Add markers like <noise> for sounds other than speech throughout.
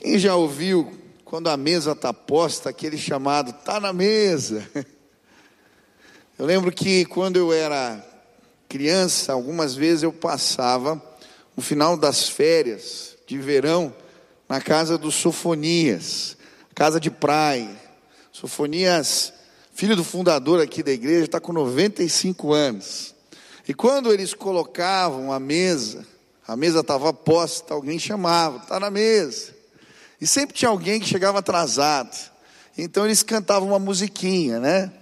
Quem já ouviu quando a mesa está posta, aquele chamado está na mesa? <laughs> Eu lembro que quando eu era criança, algumas vezes eu passava o final das férias de verão na casa dos Sofonias, casa de praia. Sofonias, filho do fundador aqui da igreja, está com 95 anos. E quando eles colocavam a mesa, a mesa estava posta, alguém chamava, está na mesa. E sempre tinha alguém que chegava atrasado. Então eles cantavam uma musiquinha, né?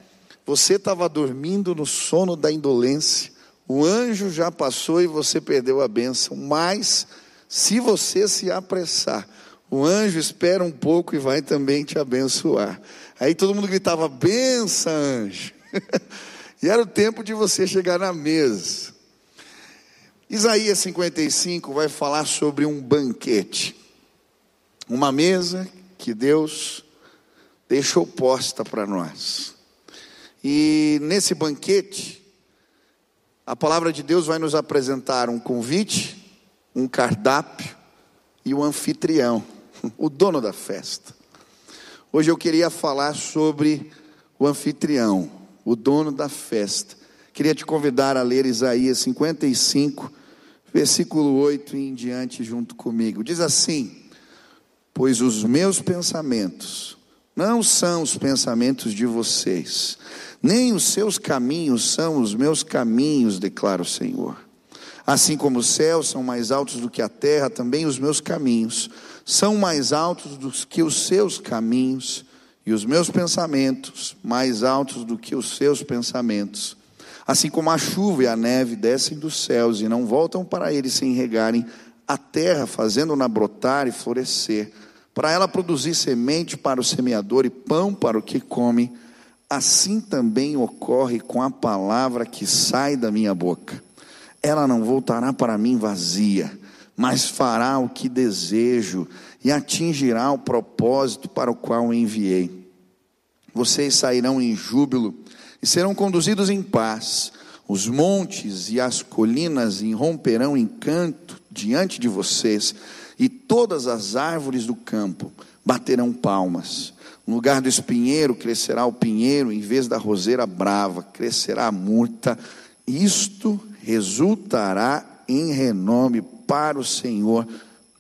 Você estava dormindo no sono da indolência. O anjo já passou e você perdeu a bênção. Mas, se você se apressar, o anjo espera um pouco e vai também te abençoar. Aí todo mundo gritava: benção, anjo. <laughs> e era o tempo de você chegar na mesa. Isaías 55 vai falar sobre um banquete. Uma mesa que Deus deixou posta para nós. E nesse banquete, a palavra de Deus vai nos apresentar um convite, um cardápio e o um anfitrião, <laughs> o dono da festa. Hoje eu queria falar sobre o anfitrião, o dono da festa. Queria te convidar a ler Isaías 55, versículo 8 e em diante junto comigo. Diz assim: pois os meus pensamentos não são os pensamentos de vocês, nem os seus caminhos são os meus caminhos, declara o Senhor. Assim como os céus são mais altos do que a terra, também os meus caminhos são mais altos do que os seus caminhos, e os meus pensamentos mais altos do que os seus pensamentos. Assim como a chuva e a neve descem dos céus e não voltam para eles sem regarem a terra, fazendo-na brotar e florescer, para ela produzir semente para o semeador e pão para o que come, assim também ocorre com a palavra que sai da minha boca. Ela não voltará para mim vazia, mas fará o que desejo e atingirá o propósito para o qual enviei. Vocês sairão em júbilo e serão conduzidos em paz. Os montes e as colinas irromperão em canto diante de vocês e todas as árvores do campo baterão palmas. No lugar do espinheiro crescerá o pinheiro, em vez da roseira brava crescerá a murta. Isto resultará em renome para o Senhor,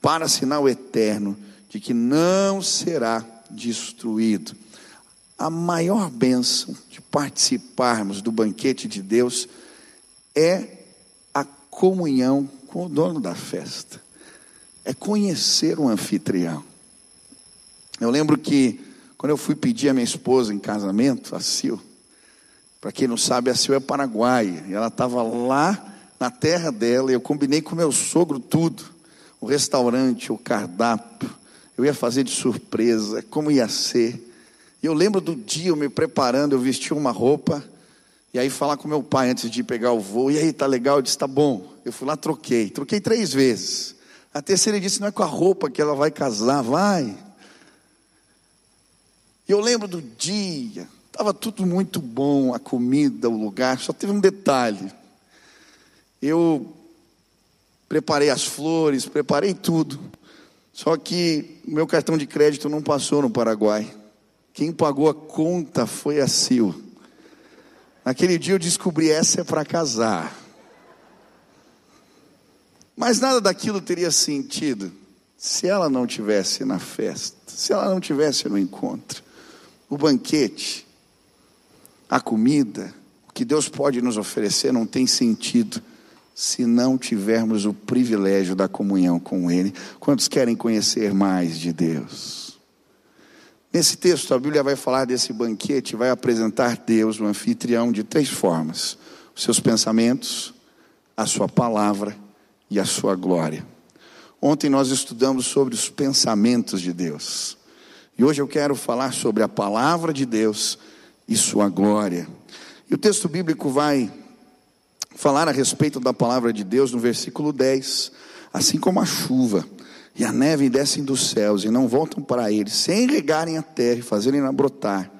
para sinal eterno de que não será destruído. A maior bênção de participarmos do banquete de Deus é a comunhão com o dono da festa é conhecer o anfitrião. Eu lembro que quando eu fui pedir a minha esposa em casamento, a Sil, para quem não sabe, a Sil é paraguaia, e ela estava lá na terra dela, e eu combinei com meu sogro tudo, o restaurante, o cardápio, eu ia fazer de surpresa, como ia ser. E eu lembro do dia eu me preparando, eu vesti uma roupa, e aí falar com meu pai antes de pegar o voo, e aí, tá legal? Eu disse, tá bom. Eu fui lá, troquei, troquei três vezes. A terceira disse: não é com a roupa que ela vai casar, vai. E eu lembro do dia, estava tudo muito bom, a comida, o lugar, só teve um detalhe. Eu preparei as flores, preparei tudo. Só que meu cartão de crédito não passou no Paraguai. Quem pagou a conta foi a Sil. Naquele dia eu descobri essa é para casar. Mas nada daquilo teria sentido se ela não tivesse na festa, se ela não tivesse no encontro. O banquete, a comida, o que Deus pode nos oferecer não tem sentido se não tivermos o privilégio da comunhão com Ele. Quantos querem conhecer mais de Deus? Nesse texto, a Bíblia vai falar desse banquete, vai apresentar Deus, o anfitrião, de três formas: os seus pensamentos, a sua palavra e a sua glória. Ontem nós estudamos sobre os pensamentos de Deus. E hoje eu quero falar sobre a palavra de Deus e sua glória. E o texto bíblico vai falar a respeito da palavra de Deus no versículo 10. Assim como a chuva e a neve descem dos céus e não voltam para eles, sem regarem a terra e fazerem-na brotar,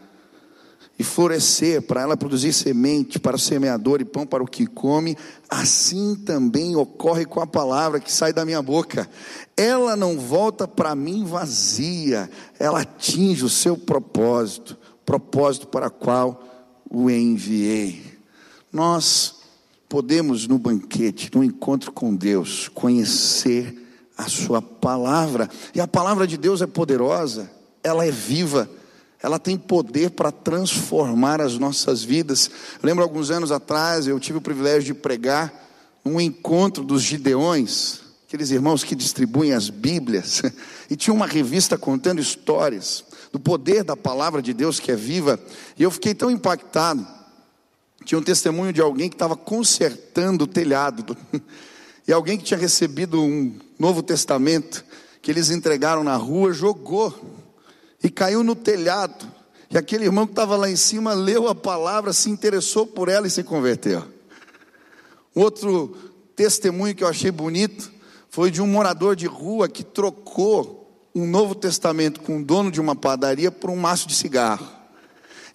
e florescer, para ela produzir semente para o semeador e pão para o que come, assim também ocorre com a palavra que sai da minha boca. Ela não volta para mim vazia, ela atinge o seu propósito, propósito para qual o enviei. Nós podemos no banquete, no encontro com Deus, conhecer a Sua palavra, e a palavra de Deus é poderosa, ela é viva, ela tem poder para transformar as nossas vidas. Eu lembro alguns anos atrás, eu tive o privilégio de pregar um encontro dos Gideões, aqueles irmãos que distribuem as Bíblias, <laughs> e tinha uma revista contando histórias do poder da palavra de Deus que é viva, e eu fiquei tão impactado. Tinha um testemunho de alguém que estava consertando o telhado, <laughs> e alguém que tinha recebido um Novo Testamento, que eles entregaram na rua, jogou e caiu no telhado. E aquele irmão que estava lá em cima leu a palavra, se interessou por ela e se converteu. Outro testemunho que eu achei bonito foi de um morador de rua que trocou um Novo Testamento com o dono de uma padaria por um maço de cigarro.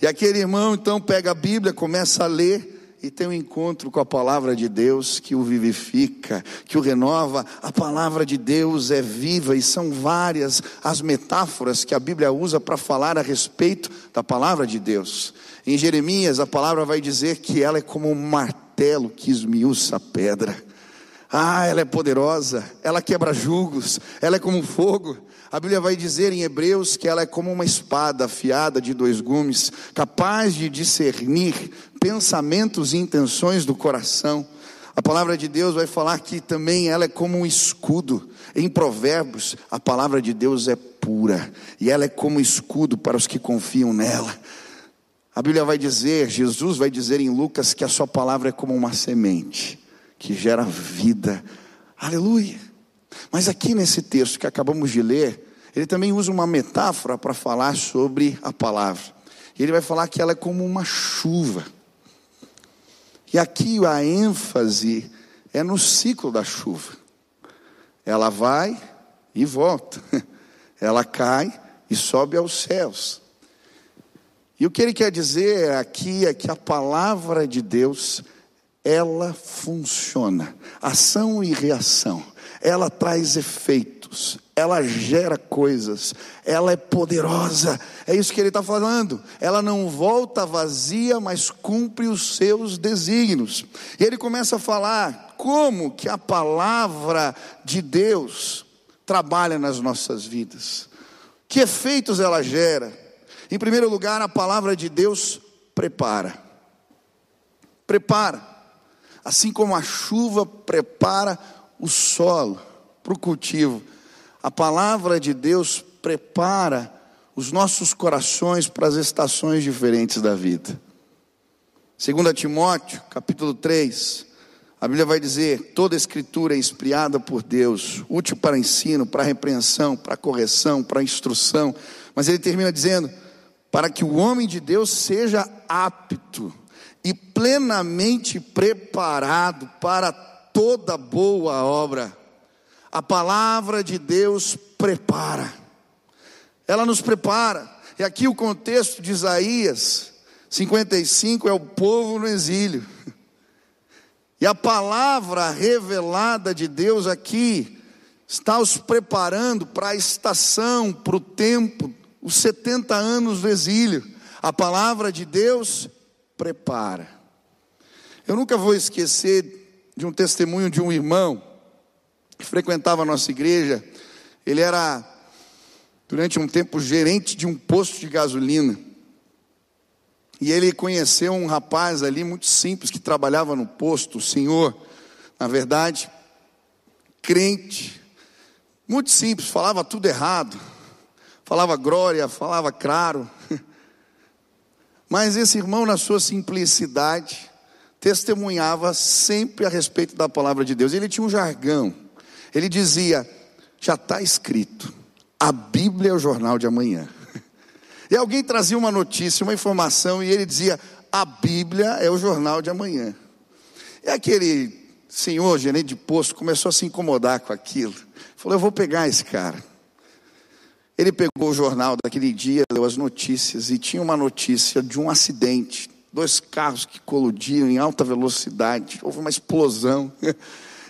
E aquele irmão então pega a Bíblia, começa a ler e tem um encontro com a palavra de Deus que o vivifica, que o renova. A palavra de Deus é viva e são várias as metáforas que a Bíblia usa para falar a respeito da palavra de Deus. Em Jeremias, a palavra vai dizer que ela é como um martelo que esmiuça a pedra. Ah, ela é poderosa, ela quebra julgos, ela é como fogo. A Bíblia vai dizer em Hebreus que ela é como uma espada afiada de dois gumes, capaz de discernir pensamentos e intenções do coração. A palavra de Deus vai falar que também ela é como um escudo. Em Provérbios, a palavra de Deus é pura e ela é como escudo para os que confiam nela. A Bíblia vai dizer, Jesus vai dizer em Lucas que a sua palavra é como uma semente que gera vida. Aleluia. Mas aqui nesse texto que acabamos de ler, ele também usa uma metáfora para falar sobre a palavra. Ele vai falar que ela é como uma chuva. E aqui a ênfase é no ciclo da chuva. Ela vai e volta. <laughs> Ela cai e sobe aos céus. E o que ele quer dizer aqui é que a palavra de Deus, ela funciona. Ação e reação ela traz efeitos, ela gera coisas, ela é poderosa, é isso que ele está falando. Ela não volta vazia, mas cumpre os seus desígnios. E ele começa a falar como que a palavra de Deus trabalha nas nossas vidas, que efeitos ela gera. Em primeiro lugar, a palavra de Deus prepara, prepara, assim como a chuva prepara o solo para o cultivo. A palavra de Deus prepara os nossos corações para as estações diferentes da vida. 2 Timóteo, capítulo 3, a Bíblia vai dizer: toda escritura é inspirada por Deus, útil para ensino, para repreensão, para correção, para instrução. Mas ele termina dizendo: para que o homem de Deus seja apto e plenamente preparado para toda boa obra. A palavra de Deus prepara, ela nos prepara. E aqui o contexto de Isaías 55 é o povo no exílio. E a palavra revelada de Deus aqui está os preparando para a estação, para o tempo, os 70 anos do exílio. A palavra de Deus prepara. Eu nunca vou esquecer de um testemunho de um irmão que frequentava a nossa igreja. Ele era, durante um tempo, gerente de um posto de gasolina. E ele conheceu um rapaz ali muito simples que trabalhava no posto, o senhor, na verdade, crente, muito simples, falava tudo errado, falava glória, falava claro. <laughs> Mas esse irmão, na sua simplicidade, testemunhava sempre a respeito da palavra de Deus. Ele tinha um jargão. Ele dizia: já está escrito, a Bíblia é o jornal de amanhã. E alguém trazia uma notícia, uma informação, e ele dizia: a Bíblia é o jornal de amanhã. E aquele senhor, gerente de posto, começou a se incomodar com aquilo. Falou: eu vou pegar esse cara. Ele pegou o jornal daquele dia, leu as notícias e tinha uma notícia de um acidente. Dois carros que colidiram em alta velocidade, houve uma explosão. <laughs>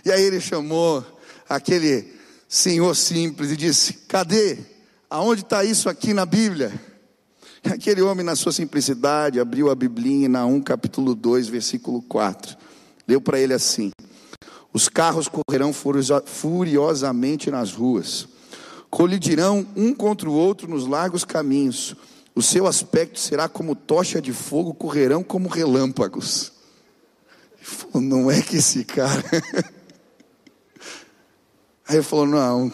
E aí ele chamou aquele senhor simples e disse: Cadê? Aonde está isso aqui na Bíblia? <laughs> Aquele homem, na sua simplicidade, abriu a Biblinha em Naum capítulo 2, versículo 4. Leu para ele assim: Os carros correrão furiosamente nas ruas colidirão um contra o outro nos largos caminhos. O seu aspecto será como tocha de fogo, correrão como relâmpagos. Falou, não é que esse cara. <laughs> Aí ele falou: não.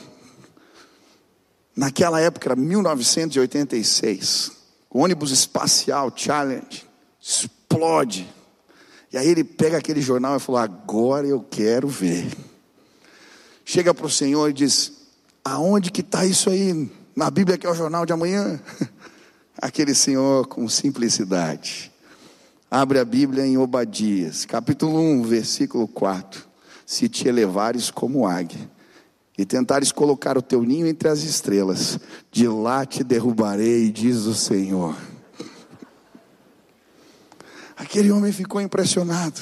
Naquela época, era 1986, o ônibus espacial Challenge explode. E aí ele pega aquele jornal e falou: agora eu quero ver. Chega para o Senhor e diz: Aonde que está isso aí? Na Bíblia que é o jornal de amanhã? <laughs> Aquele senhor com simplicidade. Abre a Bíblia em Obadias, capítulo 1, versículo 4. Se te elevares como águia e tentares colocar o teu ninho entre as estrelas, de lá te derrubarei, diz o Senhor. Aquele homem ficou impressionado.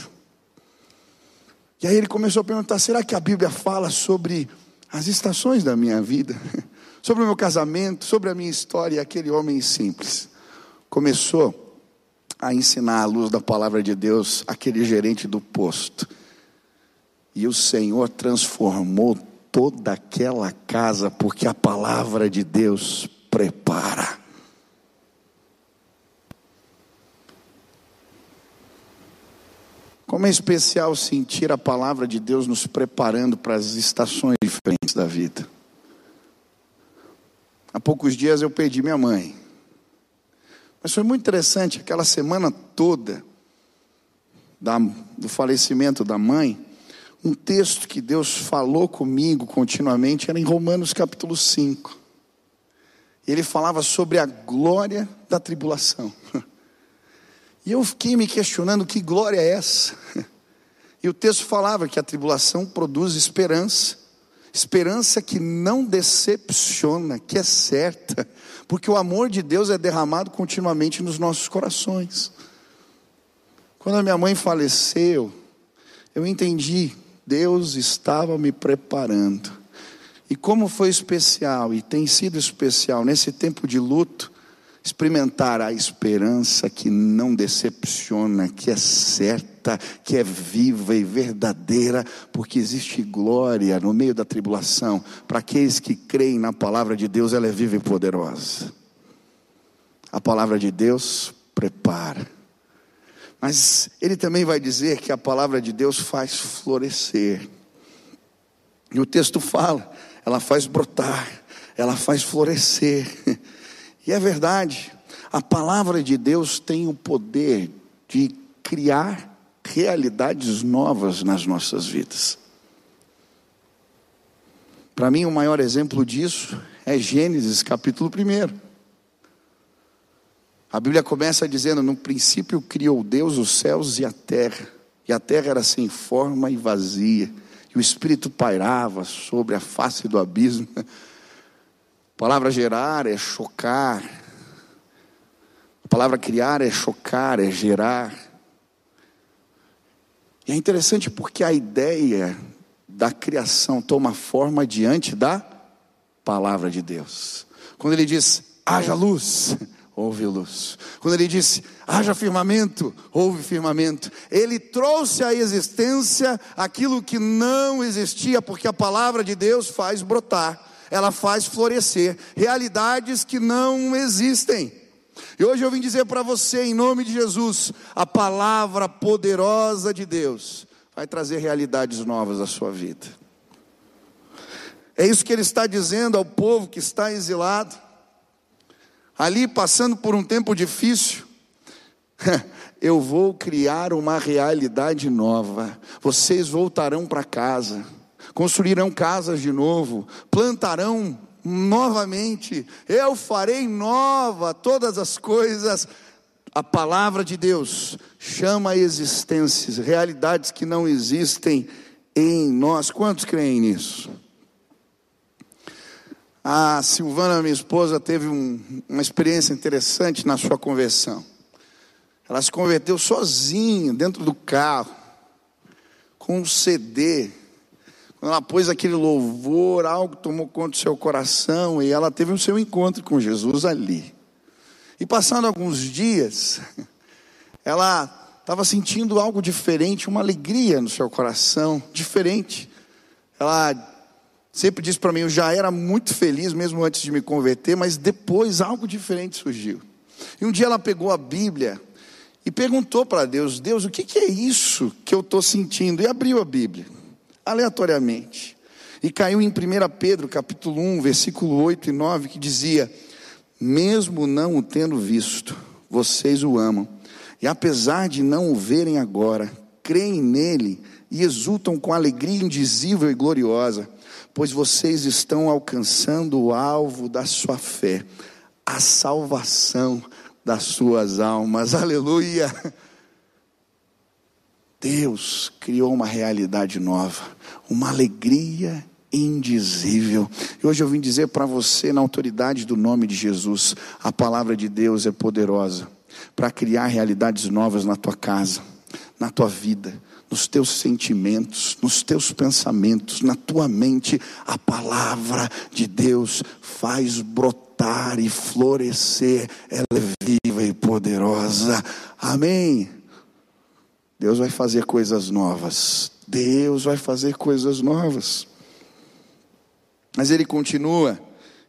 E aí ele começou a perguntar: será que a Bíblia fala sobre as estações da minha vida, <laughs> sobre o meu casamento, sobre a minha história, aquele homem simples começou a ensinar à luz da palavra de Deus aquele gerente do posto. E o Senhor transformou toda aquela casa, porque a palavra de Deus prepara. Como é especial sentir a palavra de Deus nos preparando para as estações diferentes da vida. Há poucos dias eu perdi minha mãe. Mas foi muito interessante, aquela semana toda da, do falecimento da mãe, um texto que Deus falou comigo continuamente era em Romanos capítulo 5. Ele falava sobre a glória da tribulação. <laughs> E eu fiquei me questionando que glória é essa? <laughs> E o texto falava que a tribulação produz esperança, esperança que não decepciona, que é certa, porque o amor de Deus é derramado continuamente nos nossos corações. Quando a minha mãe faleceu, eu entendi, Deus estava me preparando. E como foi especial, e tem sido especial nesse tempo de luto, experimentar a esperança que não decepciona, que é certa, que é viva e verdadeira, porque existe glória no meio da tribulação. Para aqueles que creem na palavra de Deus, ela é viva e poderosa. A palavra de Deus prepara. Mas ele também vai dizer que a palavra de Deus faz florescer. E o texto fala, ela faz brotar, ela faz florescer. <laughs> E é verdade, a palavra de Deus tem o poder de criar realidades novas nas nossas vidas. Para mim, o maior exemplo disso é Gênesis capítulo 1. A Bíblia começa dizendo: No princípio criou Deus os céus e a terra, e a terra era sem forma e vazia, e o Espírito pairava sobre a face do abismo. A palavra gerar é chocar. A palavra criar é chocar, é gerar. E é interessante porque a ideia da criação toma forma diante da palavra de Deus. Quando ele diz, haja luz, <laughs> houve luz. Quando ele disse, haja firmamento, houve firmamento. Ele trouxe à existência aquilo que não existia, porque a palavra de Deus faz brotar ela faz florescer realidades que não existem. E hoje eu vim dizer para você, em nome de Jesus, a palavra poderosa de Deus vai trazer realidades novas à sua vida. É isso que ele está dizendo ao povo que está exilado, ali passando por um tempo difícil. <laughs> Eu vou criar uma realidade nova. Vocês voltarão para casa construirão casas de novo, plantarão novamente, eu farei nova todas as coisas. A palavra de Deus chama existências, realidades que não existem em nós. Quantos creem nisso? A Silvana, minha esposa, teve um, uma experiência interessante na sua conversão. Ela se converteu sozinha, dentro do carro, com um CD. Ela pôs aquele louvor, algo tomou conta do seu coração e ela teve o seu encontro com Jesus ali. E passando alguns dias, <laughs> ela estava sentindo algo diferente, uma alegria no seu coração, diferente. Ela sempre disse para mim: eu já era muito feliz mesmo antes de me converter, mas depois algo diferente surgiu. E um dia ela pegou a Bíblia e perguntou para Deus: Deus, o que, que é isso que eu estou sentindo? E abriu a Bíblia, aleatoriamente. E caiu em 1 Pedro, capítulo 1, versículo 8 e 9, que dizia: Mesmo não o tendo visto, vocês o amam. E apesar de não o verem agora, creem nele e exultam com alegria indizível e gloriosa pois vocês estão alcançando o alvo da sua fé, a salvação das suas almas. <laughs> Aleluia! Deus criou uma realidade nova, uma alegria indizível. E hoje eu vim dizer para você, na autoridade do nome de Jesus, a palavra de Deus é poderosa para criar realidades novas na tua casa, na tua vida nos teus sentimentos, nos teus pensamentos, na tua mente, a palavra de Deus faz brotar e florescer, ela é viva e poderosa. Amém. Deus vai fazer coisas novas. Deus vai fazer coisas novas. Mas ele continua,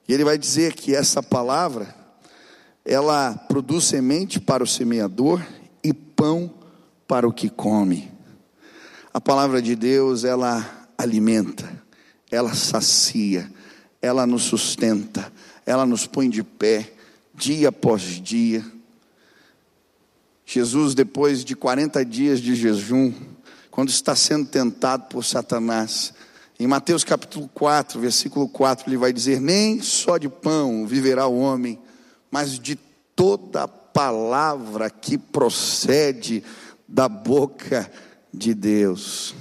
e ele vai dizer que essa palavra, ela produz semente para o semeador e pão para o que come. A palavra de Deus, ela alimenta, ela sacia, ela nos sustenta, ela nos põe de pé, dia após dia. Jesus, depois de 40 dias de jejum, quando está sendo tentado por Satanás, em Mateus capítulo 4, versículo 4, ele vai dizer: Nem só de pão viverá o homem, mas de toda palavra que procede da boca de Deus.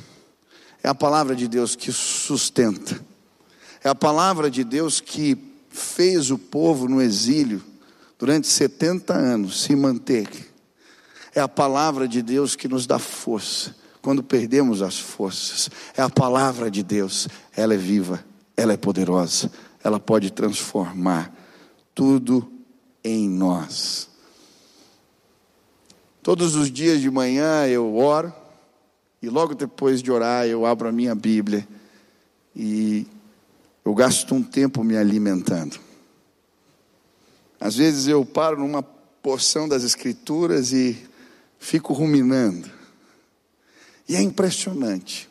É a palavra de Deus que sustenta. É a palavra de Deus que fez o povo no exílio durante 70 anos se manter. É a palavra de Deus que nos dá força quando perdemos as forças. É a palavra de Deus, ela é viva, ela é poderosa, ela pode transformar tudo em nós. Todos os dias de manhã eu oro, e logo depois de orar, eu abro a minha Bíblia e eu gasto um tempo me alimentando. Às vezes eu paro numa porção das Escrituras e fico ruminando. E é impressionante.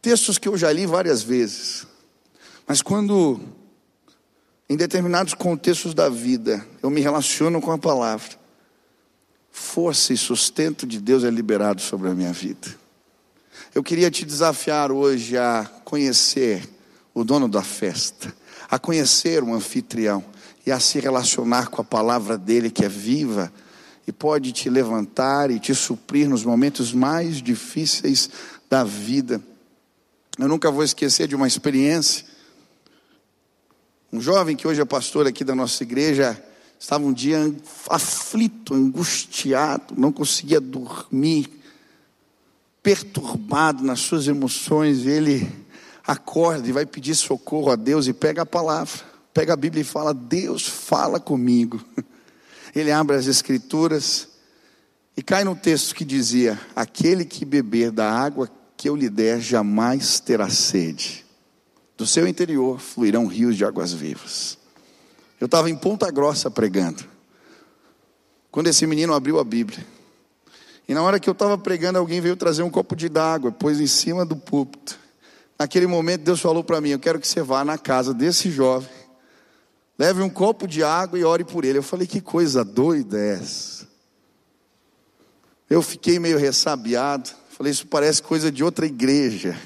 Textos que eu já li várias vezes, mas quando, em determinados contextos da vida, eu me relaciono com a palavra, força e sustento de Deus é liberado sobre a minha vida. Eu queria te desafiar hoje a conhecer o dono da festa, a conhecer o anfitrião e a se relacionar com a palavra dele que é viva e pode te levantar e te suprir nos momentos mais difíceis da vida. Eu nunca vou esquecer de uma experiência. Um jovem que hoje é pastor aqui da nossa igreja, estava um dia aflito, angustiado, não conseguia dormir, perturbado nas suas emoções. Ele acorda e vai pedir socorro a Deus e pega a palavra, pega a Bíblia e fala: Deus, fala comigo. <laughs> Ele abre as Escrituras e cai no texto que dizia: Aquele que beber da água que eu lhe der jamais terá sede. Do seu interior fluirão rios de águas vivas. Eu estava em Ponta Grossa pregando. Quando esse menino abriu a Bíblia. E na hora que eu estava pregando, alguém veio trazer um copo de água, pôs em cima do púlpito. Naquele momento, Deus falou para mim: Eu quero que você vá na casa desse jovem, leve um copo de água e ore por ele. Eu falei: Que coisa doida é essa? Eu fiquei meio ressabiado. Falei: Isso parece coisa de outra igreja.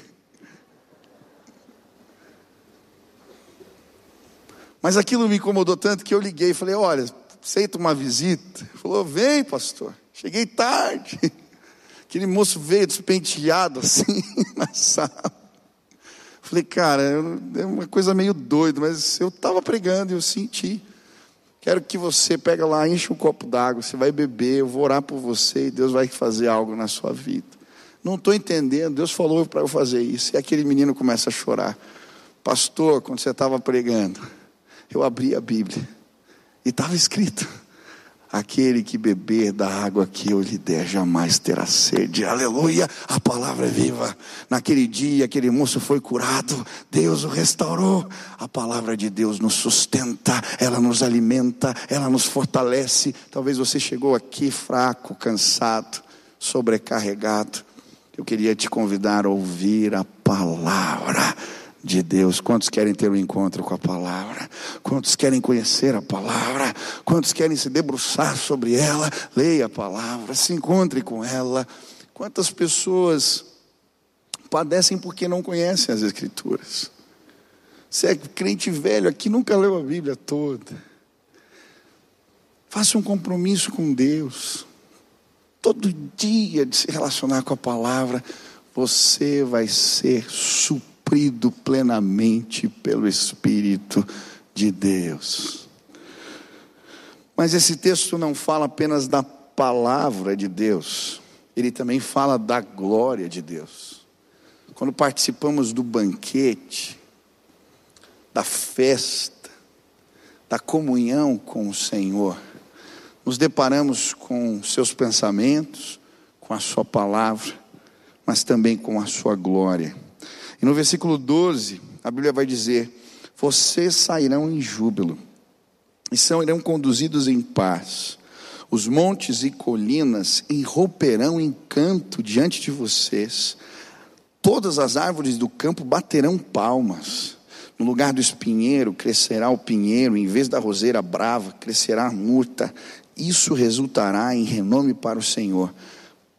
Mas aquilo me incomodou tanto que eu liguei e falei: Olha, aceita uma visita? Ele falou: Vem, pastor. Cheguei tarde. <laughs> Aquele moço veio despenteado assim <laughs> na sala. Falei, cara, é uma coisa meio doida, mas eu estava pregando e eu senti. Quero que você pega lá, enche um copo d'água, você vai beber, eu vou orar por você e Deus vai fazer algo na sua vida. Não estou entendendo, Deus falou para eu fazer isso. E aquele menino começa a chorar. Pastor, quando você estava pregando, eu abri a Bíblia e estava escrito Aquele que beber da água que eu lhe der jamais terá sede. Aleluia! A palavra é viva. Naquele dia, aquele moço foi curado, Deus o restaurou. A palavra de Deus nos sustenta, ela nos alimenta, ela nos fortalece. Talvez você chegou aqui fraco, cansado, sobrecarregado. Eu queria te convidar a ouvir a palavra de Deus. Quantos querem ter um encontro com a palavra? Quantos querem conhecer a palavra? Quantos querem se debruçar sobre ela? Leia a palavra, se encontre com ela. Quantas pessoas padecem porque não conhecem as Escrituras? Você é crente velho aqui, nunca leu a Bíblia toda. Faça um compromisso com Deus. Todo dia de se relacionar com a palavra, você vai ser super suprido plenamente pelo Espírito de Deus. Mas esse texto não fala apenas da palavra de Deus, ele também fala da glória de Deus. Quando participamos do banquete, da festa, da comunhão com o Senhor, nos deparamos com seus pensamentos, com a sua palavra, mas também com a sua glória. No versículo 12, a Bíblia vai dizer: Vocês sairão em júbilo e serão conduzidos em paz. Os montes e colinas irromperão em canto diante de vocês. Todas as árvores do campo baterão palmas. No lugar do espinheiro crescerá o pinheiro, em vez da roseira brava crescerá a murta. Isso resultará em renome para o Senhor,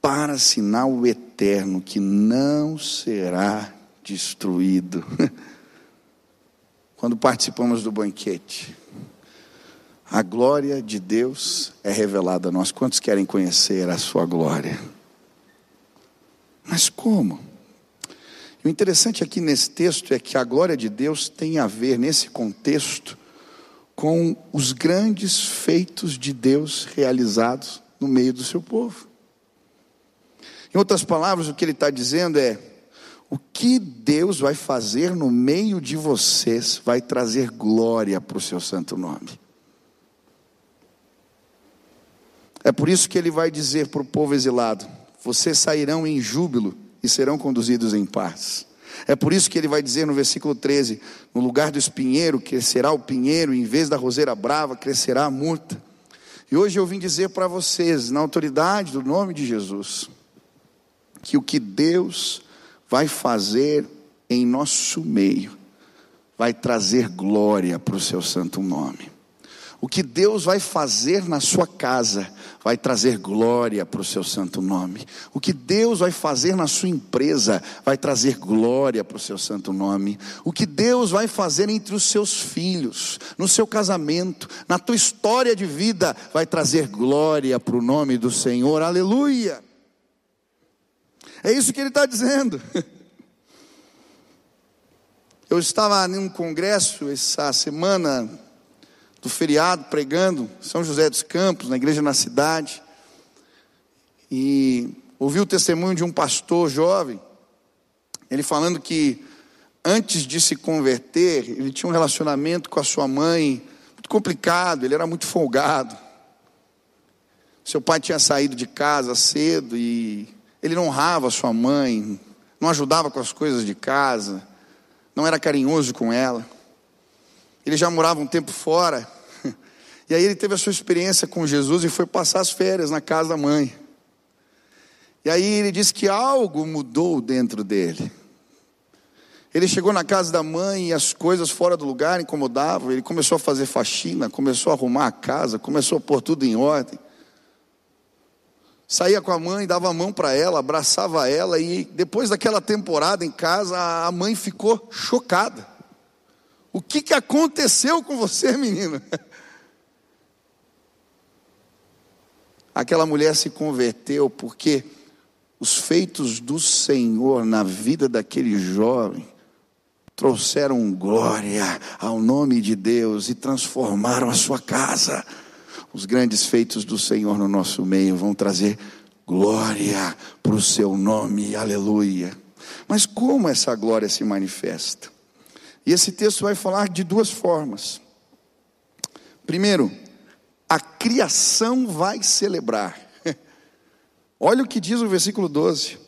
para sinal eterno que não será destruído. Quando participamos do banquete, a glória de Deus é revelada a nós. Quantos querem conhecer a sua glória? Mas como? O interessante aqui nesse texto é que a glória de Deus tem a ver, nesse contexto, com os grandes feitos de Deus realizados no meio do seu povo. Em outras palavras, o que ele está dizendo é: o que Deus vai fazer no meio de vocês vai trazer glória para o seu santo nome. É por isso que ele vai dizer para o povo exilado: vocês sairão em júbilo e serão conduzidos em paz. É por isso que ele vai dizer no versículo 13: no lugar do espinheiro crescerá o pinheiro, em vez da roseira brava crescerá a murta. E hoje eu vim dizer para vocês, na autoridade do nome de Jesus, que o que Deus vai fazer em nosso meio, vai trazer glória para o seu santo nome. O que Deus vai fazer na sua casa vai trazer glória para o seu santo nome. O que Deus vai fazer na sua empresa vai trazer glória para o seu santo nome. O que Deus vai fazer entre os seus filhos, no seu casamento, na tua história de vida, vai trazer glória para o nome do Senhor. Aleluia! É isso que ele está dizendo. <laughs> Eu estava em um congresso essa semana do feriado pregando São José dos Campos, na igreja na cidade, e ouvi o testemunho de um pastor jovem, ele falando que antes de se converter, ele tinha um relacionamento com a sua mãe muito complicado, ele era muito folgado. Seu pai tinha saído de casa cedo e ele não honrava sua mãe, não ajudava com as coisas de casa, não era carinhoso com ela. Ele já morava um tempo fora. <laughs> E aí ele teve a sua experiência com Jesus e foi passar as férias na casa da mãe. E aí ele disse que algo mudou dentro dele. Ele chegou na casa da mãe e as coisas fora do lugar incomodavam. Ele começou a fazer faxina, começou a arrumar a casa, começou a pôr tudo em ordem saía com a mãe, dava a mão para ela, abraçava ela e depois daquela temporada em casa, a mãe ficou chocada. O que, que aconteceu com você, <laughs> menino? Aquela mulher se converteu porque os feitos do Senhor na vida daquele jovem trouxeram glória ao nome de Deus e transformaram a sua casa. Os grandes feitos do Senhor no nosso meio vão trazer glória para o seu nome, aleluia. Mas como essa glória se manifesta? E esse texto vai falar de duas formas. Primeiro, a criação vai celebrar. <laughs> Olha o que diz o versículo 12: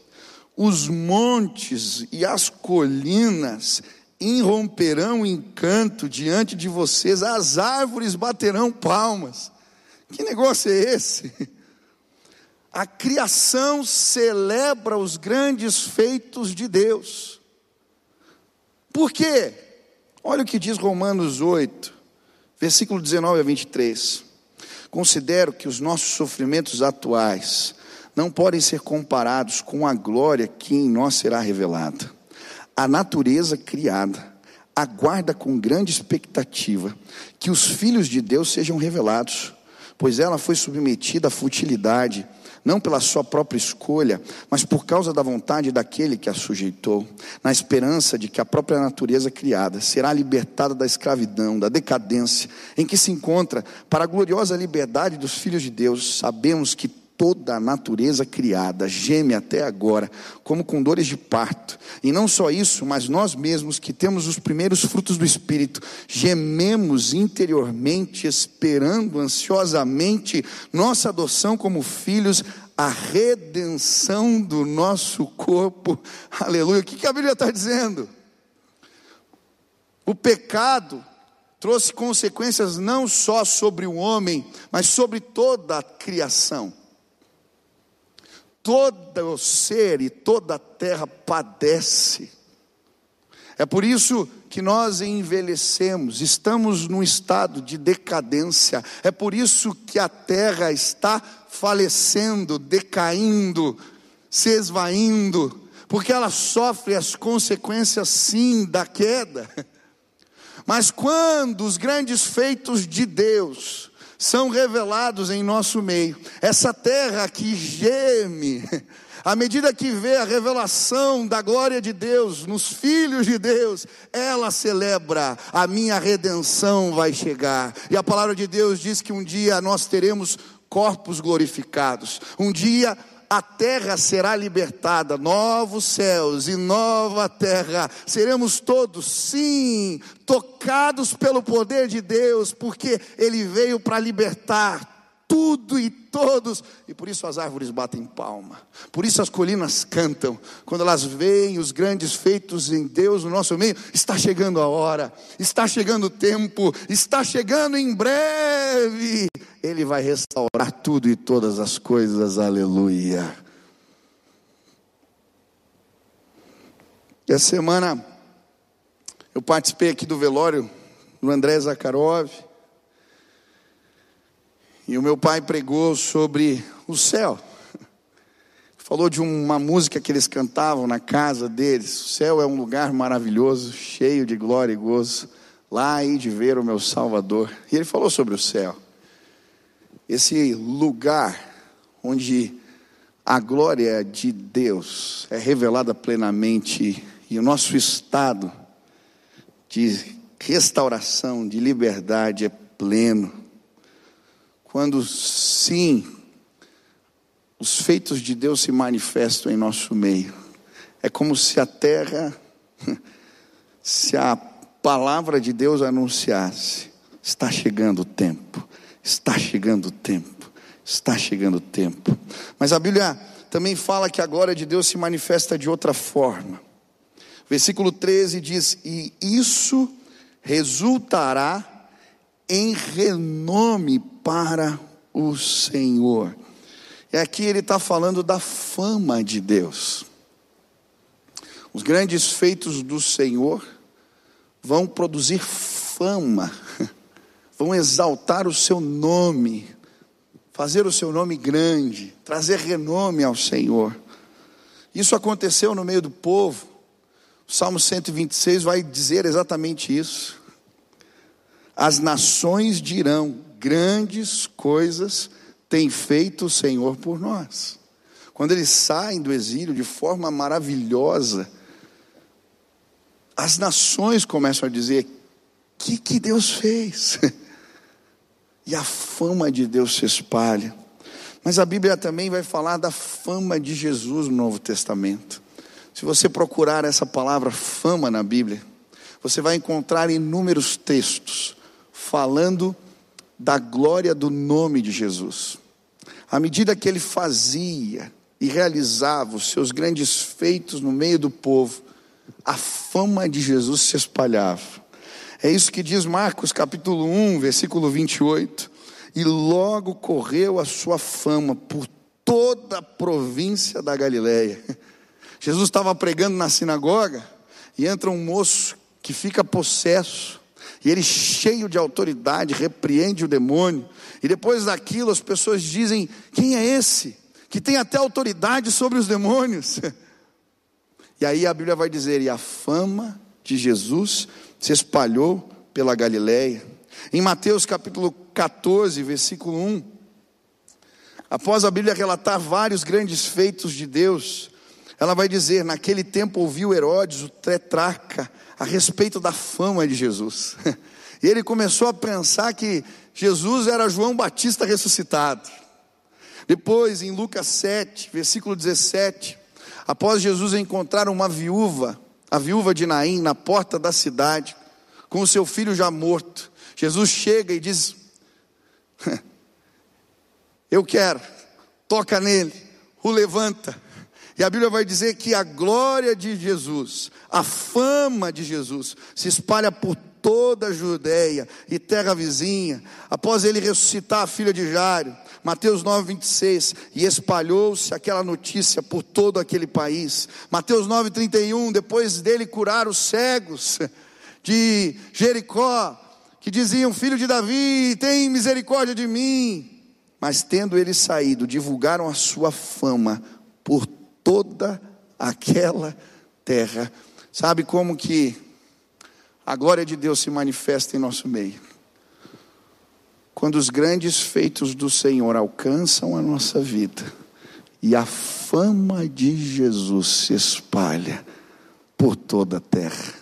os montes e as colinas irromperão em canto diante de vocês, as árvores baterão palmas. Que negócio é esse? A criação celebra os grandes feitos de Deus. Por quê? Olha o que diz Romanos 8, versículo 19 a 23. Considero que os nossos sofrimentos atuais não podem ser comparados com a glória que em nós será revelada. A natureza criada aguarda com grande expectativa que os filhos de Deus sejam revelados, pois ela foi submetida à futilidade não pela sua própria escolha, mas por causa da vontade daquele que a sujeitou, na esperança de que a própria natureza criada será libertada da escravidão, da decadência em que se encontra, para a gloriosa liberdade dos filhos de Deus. Sabemos que toda a natureza criada geme até agora, como com dores de parto. E não só isso, mas nós mesmos que temos os primeiros frutos do Espírito, gememos interiormente, esperando ansiosamente nossa adoção como filhos, a redenção do nosso corpo. Aleluia. O que a Bíblia está dizendo? O pecado trouxe consequências não só sobre o homem, mas sobre toda a criação todo o ser e toda a terra padece. É por isso que nós envelhecemos, estamos num estado de decadência. É por isso que a terra está falecendo, decaindo, se esvaindo, porque ela sofre as consequências sim da queda. Mas quando os grandes feitos de Deus, são revelados em nosso meio. Essa terra que geme, à medida que vê a revelação da glória de Deus nos filhos de Deus, ela celebra, a minha redenção vai chegar. E a palavra de Deus diz que um dia nós teremos corpos glorificados. Um dia a terra será libertada, novos céus e nova terra. Seremos todos, sim, tocados pelo poder de Deus, porque Ele veio para libertar tudo e todos, e por isso as árvores batem palma, por isso as colinas cantam, quando elas veem os grandes feitos em Deus no nosso meio, está chegando a hora, está chegando o tempo, está chegando em breve, Ele vai restaurar tudo e todas as coisas, aleluia. Essa semana eu participei aqui do velório do André Zakharov, e o meu pai pregou sobre o céu. <laughs> Falou de uma música que eles cantavam na casa deles. O céu é um lugar maravilhoso, cheio de glória e gozo. Lá hei de ver o meu Salvador. E ele falou sobre o céu. Esse lugar onde a glória de Deus é revelada plenamente e o nosso estado de restauração, de liberdade é pleno quando sim, os feitos de Deus se manifestam em nosso meio. É como se a terra, <laughs> se a palavra de Deus anunciasse: está chegando o tempo, está chegando o tempo, está chegando o tempo. Mas a Bíblia também fala que a glória de Deus se manifesta de outra forma. Versículo 13 diz: E isso resultará em renome para o Senhor. E aqui ele está falando da fama de Deus. Os grandes feitos do Senhor vão produzir fama, vão exaltar o seu nome, fazer o seu nome grande, trazer renome ao Senhor. Isso aconteceu no meio do povo. O Salmo 126 vai dizer exatamente isso. As nações dirão: grandes coisas tem feito o Senhor por nós. Quando eles saem do exílio de forma maravilhosa, as nações começam a dizer: o que, que Deus fez? <laughs> e a fama de Deus se espalha. Mas a Bíblia também vai falar da fama de Jesus no Novo Testamento. Se você procurar essa palavra fama na Bíblia, você vai encontrar inúmeros textos falando da glória do nome de Jesus. À medida que ele fazia e realizava os seus grandes feitos no meio do povo, a fama de Jesus se espalhava. É isso que diz Marcos capítulo 1, versículo 28. E logo correu a sua fama por toda a província da Galileia. <laughs> Jesus estava pregando na sinagoga e entra um moço que fica possesso, e ele, cheio de autoridade, repreende o demônio, e depois daquilo as pessoas dizem: Quem é esse? Que tem até autoridade sobre os demônios. <laughs> E aí a Bíblia vai dizer: E a fama de Jesus se espalhou pela Galileia. Em Mateus capítulo 14, versículo 1, após a Bíblia relatar vários grandes feitos de Deus, ela vai dizer: Naquele tempo ouviu Herodes, o tetrarca, a respeito da fama de Jesus. <laughs> E ele começou a pensar que Jesus era João Batista ressuscitado. Depois, em Lucas 7, versículo 17, após Jesus encontrar uma viúva, a viúva de Naim, na porta da cidade, com o seu filho já morto, Jesus chega e diz: <laughs> Eu quero, toca nele, o levanta. E a Bíblia vai dizer que a glória de Jesus, a fama de Jesus, se espalha por toda a Judéia e terra vizinha, após ele ressuscitar a filha de Jário, Mateus 9, 26, e espalhou-se aquela notícia por todo aquele país. Mateus 9, 31, depois dele curar os cegos de Jericó, que diziam: Filho de Davi, tem misericórdia de mim. Mas tendo ele saído, divulgaram a sua fama por toda aquela terra. Sabe como que a glória de Deus se manifesta em nosso meio? Quando os grandes feitos do Senhor alcançam a nossa vida e a fama de Jesus se espalha por toda a terra,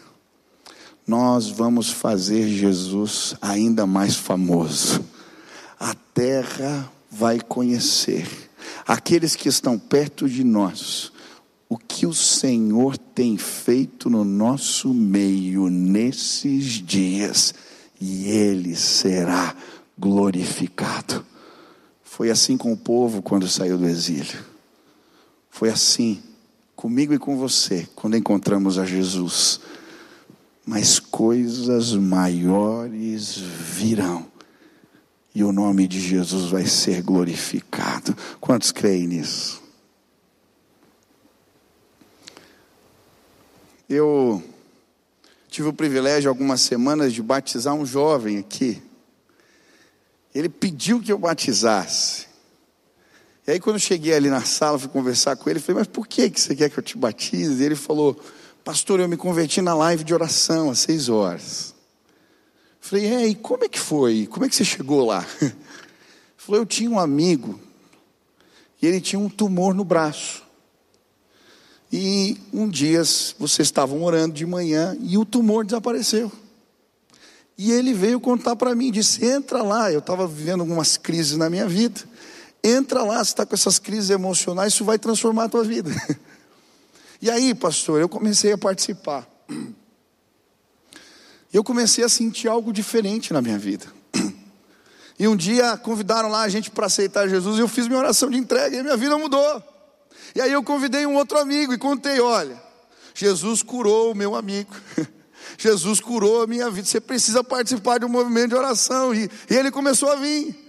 nós vamos fazer Jesus ainda mais famoso. A terra vai conhecer aqueles que estão perto de nós, o que o Senhor tem feito no nosso meio nesses dias, e Ele será glorificado. Foi assim com o povo quando saiu do exílio, foi assim comigo e com você quando encontramos a Jesus. Mas coisas maiores virão e o nome de Jesus vai ser glorificado. Quantos creem nisso? Eu tive o privilégio, algumas semanas, de batizar um jovem aqui. Ele pediu que eu batizasse. E aí, quando eu cheguei ali na sala, fui conversar com ele, falei, mas por que, que você quer que eu te batize? E ele falou, pastor, eu me converti na live de oração às seis horas. Falei, é, e como é que foi? Como é que você chegou lá? <laughs> Falou, eu tinha um amigo e ele tinha um tumor no braço. E um dia vocês estavam orando de manhã e o tumor desapareceu. E ele veio contar para mim, disse: entra lá. Eu estava vivendo algumas crises na minha vida. Entra lá, você está com essas crises emocionais, isso vai transformar a tua vida. <laughs> E aí, pastor, eu comecei a participar eu comecei a sentir algo diferente na minha vida. <clears throat> E um dia convidaram lá a gente para aceitar Jesus e eu fiz minha oração de entrega e minha vida mudou. E aí eu convidei um outro amigo e contei: olha, Jesus curou o meu amigo. <laughs> Jesus curou a minha vida. Você precisa participar de um movimento de oração. E, e ele começou a vir.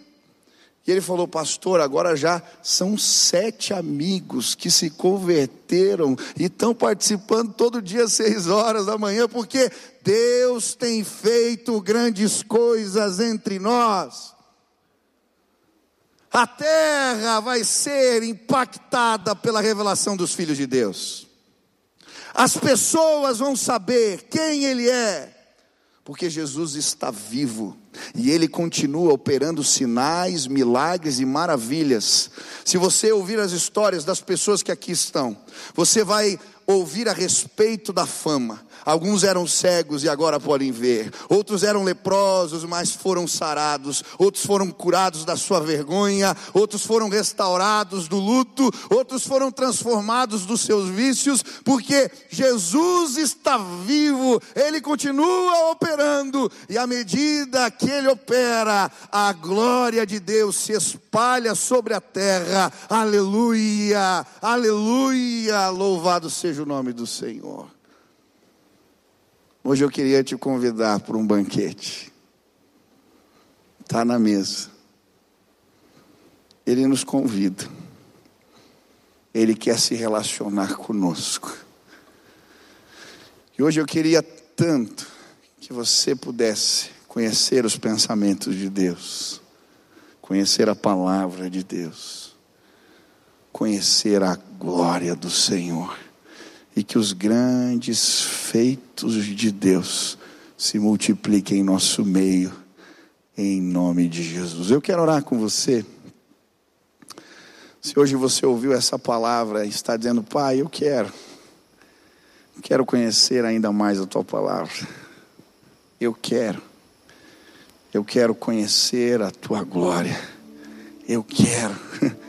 E ele falou, pastor, agora já são sete amigos que se converteram e estão participando todo dia às seis horas da manhã, porque Deus tem feito grandes coisas entre nós. A terra vai ser impactada pela revelação dos filhos de Deus. As pessoas vão saber quem Ele é, porque Jesus está vivo e ele continua operando sinais, milagres e maravilhas. Se você ouvir as histórias das pessoas que aqui estão, você vai ouvir a respeito da fama. Alguns eram cegos e agora podem ver. Outros eram leprosos, mas foram sarados. Outros foram curados da sua vergonha. Outros foram restaurados do luto. Outros foram transformados dos seus vícios, porque Jesus está vivo. Ele continua operando. E à medida que ele opera, a glória de Deus se espalha sobre a terra. Aleluia, aleluia. Louvado seja o nome do Senhor. Hoje eu queria te convidar para um banquete. Está na mesa. Ele nos convida. Ele quer se relacionar conosco. E hoje eu queria tanto que você pudesse conhecer os pensamentos de Deus, conhecer a palavra de Deus, conhecer a glória do Senhor e que os grandes feitos de Deus se multipliquem em nosso meio, em nome de Jesus. Eu quero orar com você. Se hoje você ouviu essa palavra e está dizendo, Pai, eu quero, quero conhecer ainda mais a tua palavra, eu quero, eu quero conhecer a tua glória, eu quero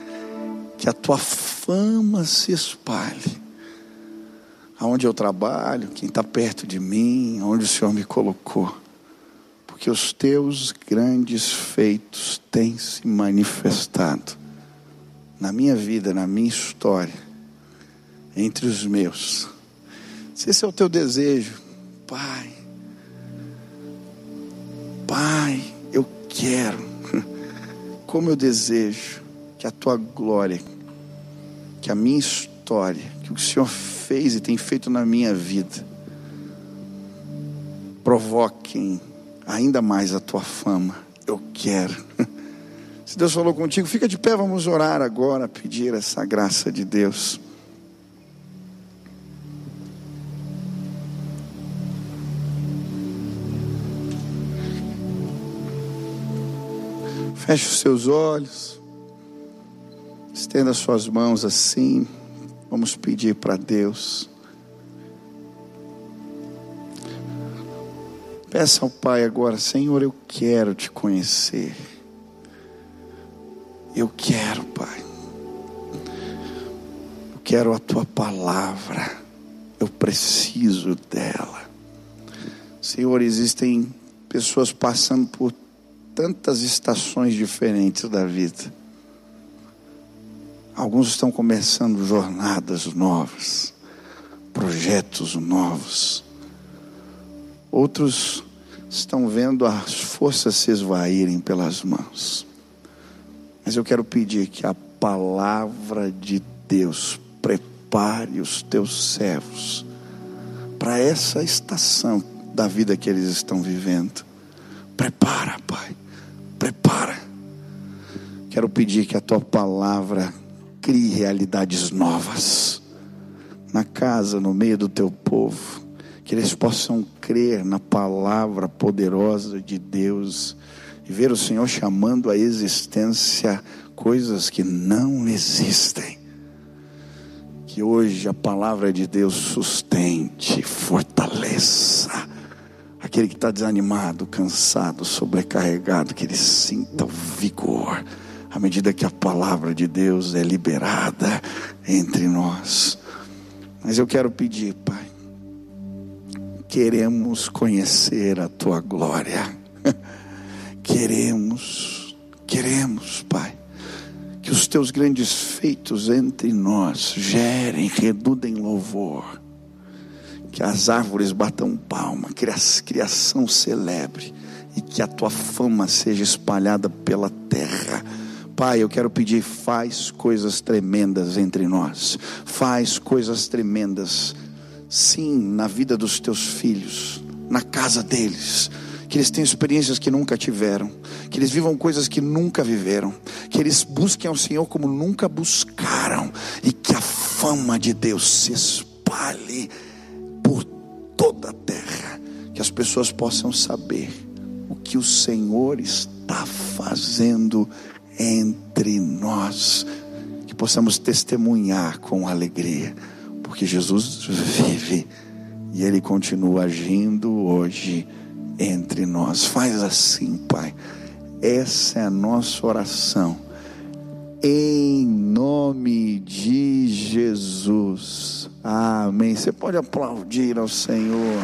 <laughs> que a tua fama se espalhe aonde eu trabalho, quem está perto de mim, onde o Senhor me colocou. Porque os teus grandes feitos têm se manifestado na minha vida, na minha história, entre os meus. Se esse é o teu desejo, Pai, Pai, eu quero, <laughs> como eu desejo que a tua glória, que a minha história, que o Senhor fez e tem feito na minha vida provoquem ainda mais a tua fama. Eu quero. Se Deus falou contigo, fica de pé, vamos orar agora, pedir essa graça de Deus. Feche os seus olhos, estenda as suas mãos assim. Vamos pedir para Deus. Peça ao Pai agora, Senhor, eu quero te conhecer. Eu quero, Pai. Eu quero a tua palavra. Eu preciso dela. Senhor, existem pessoas passando por tantas estações diferentes da vida. Alguns estão começando jornadas novas, projetos novos. Outros estão vendo as forças se esvaírem pelas mãos. Mas eu quero pedir que a palavra de Deus prepare os teus servos para essa estação da vida que eles estão vivendo. Prepara, Pai, prepara. Quero pedir que a tua palavra crie realidades novas na casa, no meio do teu povo, que eles possam crer na palavra poderosa de Deus e ver o Senhor chamando à existência coisas que não existem. Que hoje a palavra de Deus sustente, fortaleça aquele que está desanimado, cansado, sobrecarregado, que ele sinta o vigor à medida que a palavra de Deus é liberada entre nós. Mas eu quero pedir, Pai, queremos conhecer a tua glória. <laughs> Queremos, queremos, Pai, que os teus grandes feitos entre nós gerem, redudem louvor. Que as árvores batam palma, que a criação celebre e que a tua fama seja espalhada pela terra Pai, eu quero pedir, faz coisas tremendas entre nós, faz coisas tremendas, sim, na vida dos teus filhos, na casa deles, que eles tenham experiências que nunca tiveram, que eles vivam coisas que nunca viveram, que eles busquem ao Senhor como nunca buscaram, e que a fama de Deus se espalhe por toda a terra, que as pessoas possam saber o que o Senhor está fazendo entre nós, que possamos testemunhar com alegria, porque Jesus vive e Ele continua agindo hoje entre nós. Faz assim, Pai. Essa é a nossa oração. Em nome de Jesus. Amém. Você pode aplaudir ao Senhor.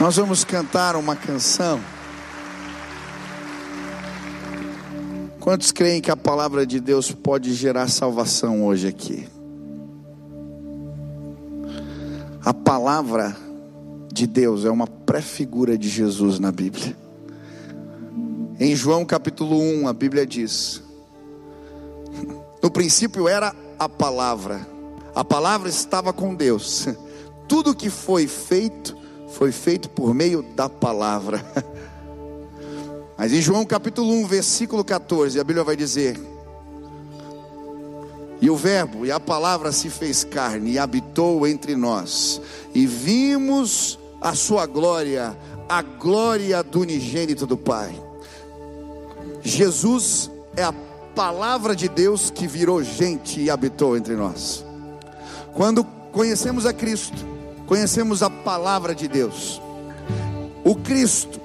Nós vamos cantar uma canção. Quantos creem que a palavra de Deus pode gerar salvação hoje aqui? A palavra de Deus é uma pré-figura de Jesus na Bíblia. Em João capítulo 1, a Bíblia diz: No princípio era a palavra, a palavra estava com Deus, <laughs> tudo que foi feito foi feito por meio da palavra. <laughs> Mas em João capítulo 1, versículo 14, a Bíblia vai dizer: E o Verbo e a palavra se fez carne e habitou entre nós, e vimos a sua glória, a glória do unigênito do Pai. Jesus é a palavra de Deus que virou gente e habitou entre nós. Quando conhecemos a Cristo, conhecemos a palavra de Deus. O Cristo,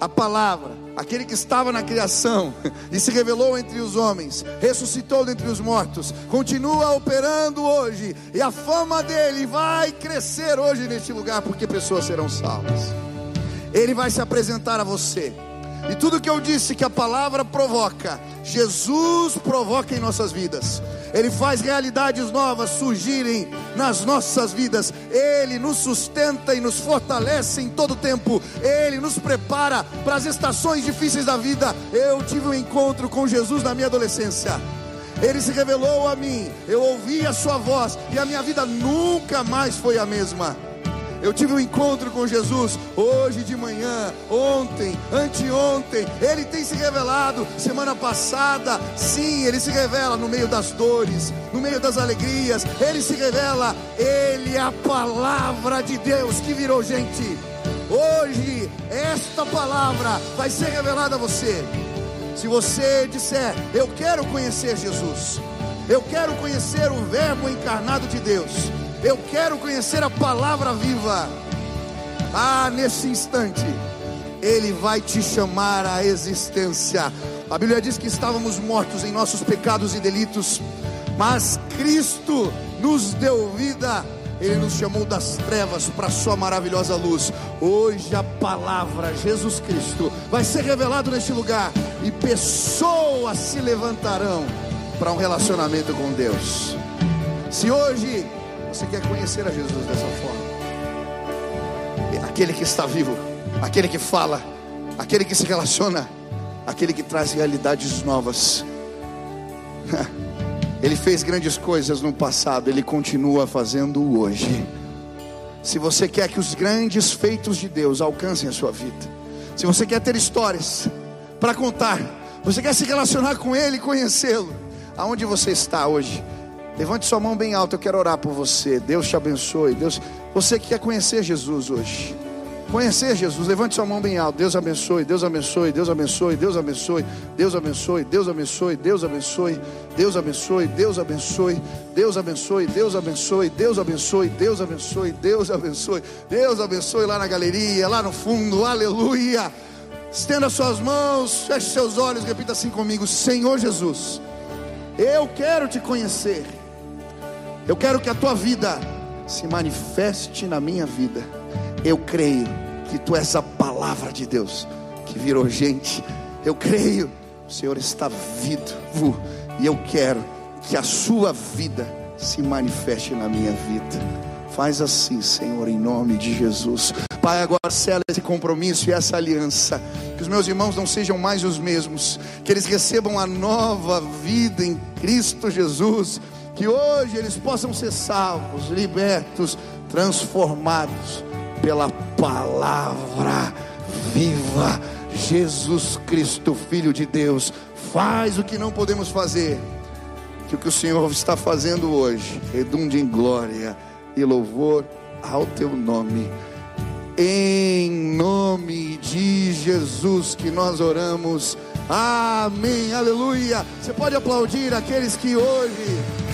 a palavra, aquele que estava na criação <laughs> e se revelou entre os homens, ressuscitou dentre os mortos, continua operando hoje, e a fama dele vai crescer hoje neste lugar, porque pessoas serão salvas. Ele vai se apresentar a você. E tudo que eu disse que a palavra provoca, Jesus provoca em nossas vidas. Ele faz realidades novas surgirem nas nossas vidas. Ele nos sustenta e nos fortalece em todo tempo. Ele nos prepara para as estações difíceis da vida. Eu tive um encontro com Jesus na minha adolescência. Ele se revelou a mim, eu ouvi a sua voz e a minha vida nunca mais foi a mesma. Eu tive um encontro com Jesus hoje de manhã, ontem, anteontem. Ele tem se revelado semana passada. Sim, ele se revela no meio das dores, no meio das alegrias. Ele se revela. Ele é a palavra de Deus que virou gente. Hoje, esta palavra vai ser revelada a você. Se você disser, Eu quero conhecer Jesus, eu quero conhecer o Verbo encarnado de Deus. Eu quero conhecer a palavra viva. Ah, nesse instante, Ele vai te chamar à existência. A Bíblia diz que estávamos mortos em nossos pecados e delitos, mas Cristo nos deu vida. Ele nos chamou das trevas para a sua maravilhosa luz. Hoje a palavra Jesus Cristo vai ser revelado neste lugar e pessoas se levantarão para um relacionamento com Deus. Se hoje você quer conhecer a Jesus dessa forma? Aquele que está vivo, aquele que fala, aquele que se relaciona, aquele que traz realidades novas. <laughs> Ele fez grandes coisas no passado, ele continua fazendo hoje. Se você quer que os grandes feitos de Deus alcancem a sua vida, se você quer ter histórias para contar, você quer se relacionar com Ele conhecê-lo, aonde você está hoje? Levante sua mão bem alta, eu quero orar por você. Deus te abençoe. Deus, você que quer conhecer Jesus hoje. Conhecer Jesus, levante sua mão bem alta. Deus abençoe, Deus abençoe, Deus abençoe, Deus abençoe, Deus abençoe, Deus abençoe, Deus abençoe, Deus abençoe, Deus abençoe, Deus abençoe, Deus abençoe, Deus abençoe, Deus abençoe, Deus abençoe, Deus abençoe lá na galeria, lá no fundo, aleluia. Estenda suas mãos, feche seus olhos, repita assim comigo: Senhor Jesus, eu quero te conhecer. Eu quero que a tua vida se manifeste na minha vida. Eu creio que tu és a palavra de Deus que virou gente. Eu creio, o Senhor está vivo e eu quero que a sua vida se manifeste na minha vida. Faz assim, Senhor, em nome de Jesus. Pai, agora sela esse compromisso e essa aliança. Que os meus irmãos não sejam mais os mesmos. Que eles recebam a nova vida em Cristo Jesus que hoje eles possam ser salvos, libertos, transformados pela palavra viva. Jesus Cristo, Filho de Deus, faz o que não podemos fazer. Que o que o Senhor está fazendo hoje redunde em glória e louvor ao teu nome. Em nome de Jesus que nós oramos. Amém. Aleluia. Você pode aplaudir aqueles que hoje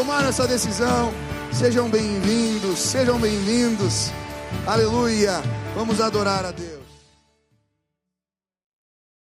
tomaram essa decisão, sejam bem-vindos, sejam bem-vindos. Aleluia. Vamos adorar a Deus.